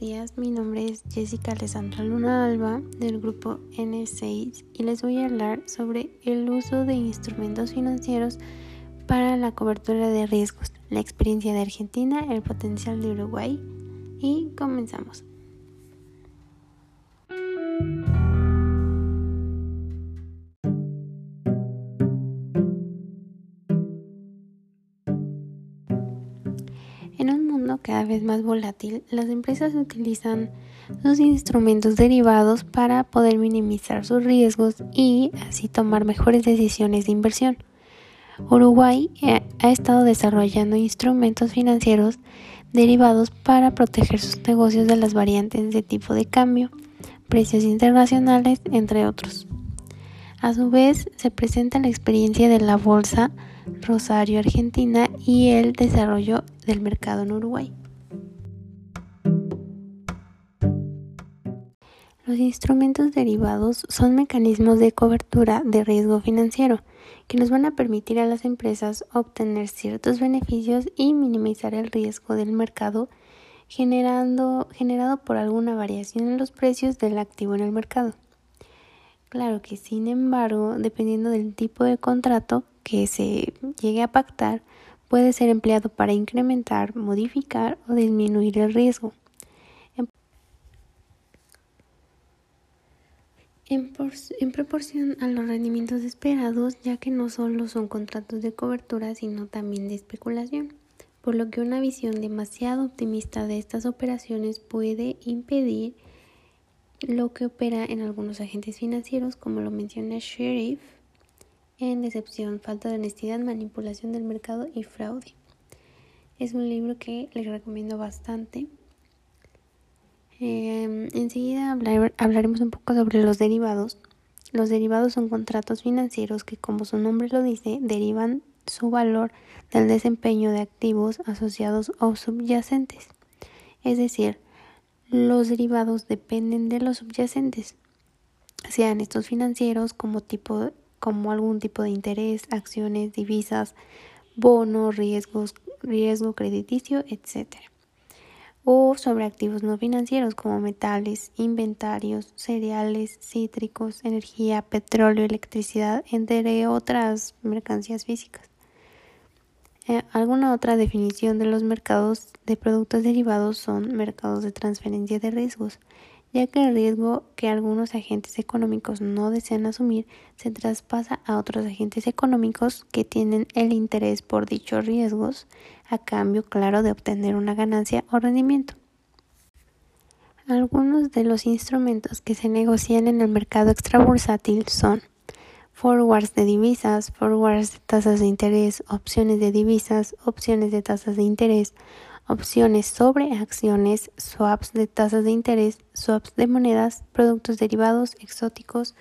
días, mi nombre es Jessica Alessandra Luna Alba del grupo N6 y les voy a hablar sobre el uso de instrumentos financieros para la cobertura de riesgos, la experiencia de Argentina, el potencial de Uruguay y comenzamos. Cada vez más volátil, las empresas utilizan sus instrumentos derivados para poder minimizar sus riesgos y así tomar mejores decisiones de inversión. Uruguay eh, ha estado desarrollando instrumentos financieros derivados para proteger sus negocios de las variantes de tipo de cambio, precios internacionales, entre otros. A su vez, se presenta la experiencia de la bolsa Rosario Argentina y el desarrollo del mercado en Uruguay. Los instrumentos derivados son mecanismos de cobertura de riesgo financiero que nos van a permitir a las empresas obtener ciertos beneficios y minimizar el riesgo del mercado generado por alguna variación en los precios del activo en el mercado. Claro que sin embargo, dependiendo del tipo de contrato que se llegue a pactar, puede ser empleado para incrementar, modificar o disminuir el riesgo. En, proporción a los rendimientos esperados, ya que no solo son contratos de cobertura, sino también de especulación, por lo que una visión demasiado optimista de estas operaciones puede impedir lo que opera en algunos agentes financieros, como lo menciona Sheriff, en decepción, falta de honestidad, manipulación del mercado y fraude. Es un libro que les recomiendo bastante. Em, enseguida hablaremos un poco sobre los derivados. Los derivados son contratos financieros que, como su nombre lo dice, derivan su valor del desempeño de activos asociados o subyacentes. Es decir, los derivados dependen de los subyacentes, sean estos financieros como, tipo, como algún tipo de interés, acciones, divisas, bonos, riesgos, riesgo crediticio, etc. O sobre activos no financieros como metales, inventarios, cereales, cítricos, energía, petróleo, electricidad, entre otras mercancías físicas. Eh, alguna otra definición de los mercados de productos derivados son mercados de transferencia de riesgos, ya que el riesgo que algunos agentes económicos no desean asumir se traspasa a otros agentes económicos que tienen el interés por dichos riesgos a cambio claro de obtener una ganancia o rendimiento. Algunos de los instrumentos que se negocian en el mercado extrabursátil son forwards de divisas, forwards de tasas de interés, opciones de divisas, opciones de tasas de interés, opciones sobre acciones, swaps de tasas de interés, swaps de monedas, productos derivados exóticos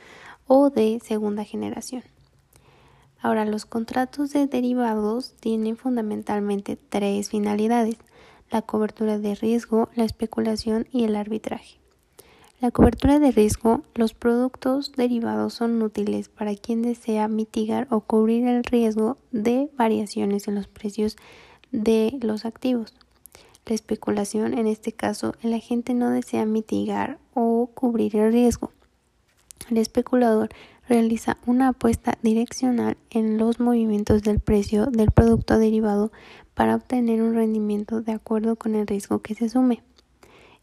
o de segunda generación. Ahora, los contratos de derivados tienen fundamentalmente tres finalidades, la cobertura de riesgo, la especulación y el arbitraje. La cobertura de riesgo, los productos derivados son útiles para quien desea mitigar o cubrir el riesgo de variaciones en los precios de los activos. La especulación, en este caso, el agente no desea mitigar o cubrir el riesgo. El especulador realiza una apuesta direccional en los movimientos del precio del producto derivado para obtener un rendimiento de acuerdo con el riesgo que se asume.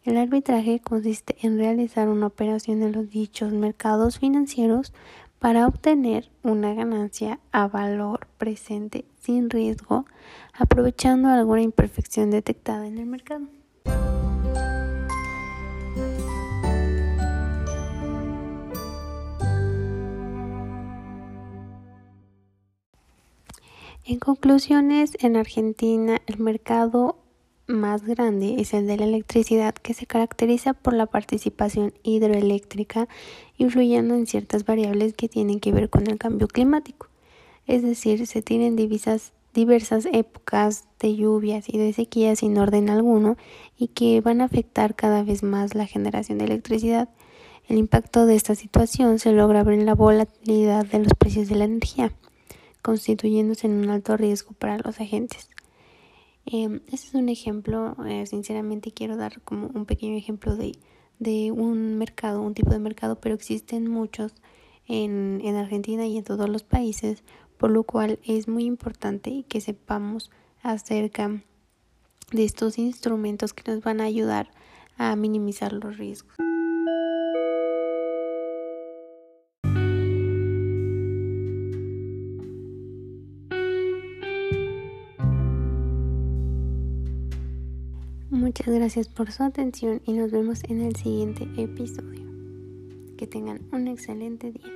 El arbitraje consiste en realizar una operación en los dichos mercados financieros para obtener una ganancia a valor presente sin riesgo, aprovechando alguna imperfección detectada en el mercado. En conclusiones, en Argentina el mercado más grande es el de la electricidad que se caracteriza por la participación hidroeléctrica influyendo en ciertas variables que tienen que ver con el cambio climático. Es decir, se tienen diversas épocas de lluvias y de sequías sin orden alguno y que van a afectar cada vez más la generación de electricidad. El impacto de esta situación se logra ver en la volatilidad de los precios de la energía, constituyéndose en un alto riesgo para los agentes este es un ejemplo, eh, sinceramente quiero dar como un pequeño ejemplo de, de un mercado, un tipo de mercado, pero existen muchos en, en Argentina y en todos los países, por lo cual es muy importante que sepamos acerca de estos instrumentos que nos van a ayudar a minimizar los riesgos. Muchas gracias por su atención y nos vemos en el siguiente episodio. Que tengan un excelente día.